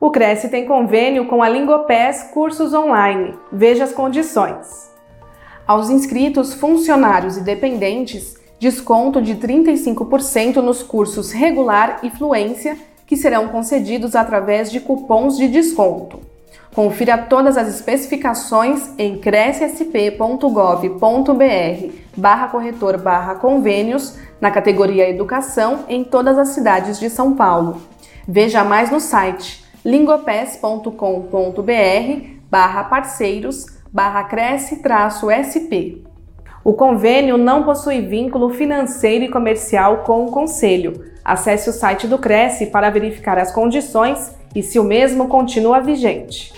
O Cresce tem convênio com a Lingopés Cursos Online. Veja as condições. Aos inscritos, funcionários e dependentes, desconto de 35% nos cursos regular e fluência, que serão concedidos através de cupons de desconto. Confira todas as especificações em crescsp.gov.br barra corretor barra convênios na categoria Educação em todas as cidades de São Paulo. Veja mais no site lingopes.com.br barra parceiros barra cresce-sp. O convênio não possui vínculo financeiro e comercial com o Conselho. Acesse o site do Cresce para verificar as condições e se o mesmo continua vigente.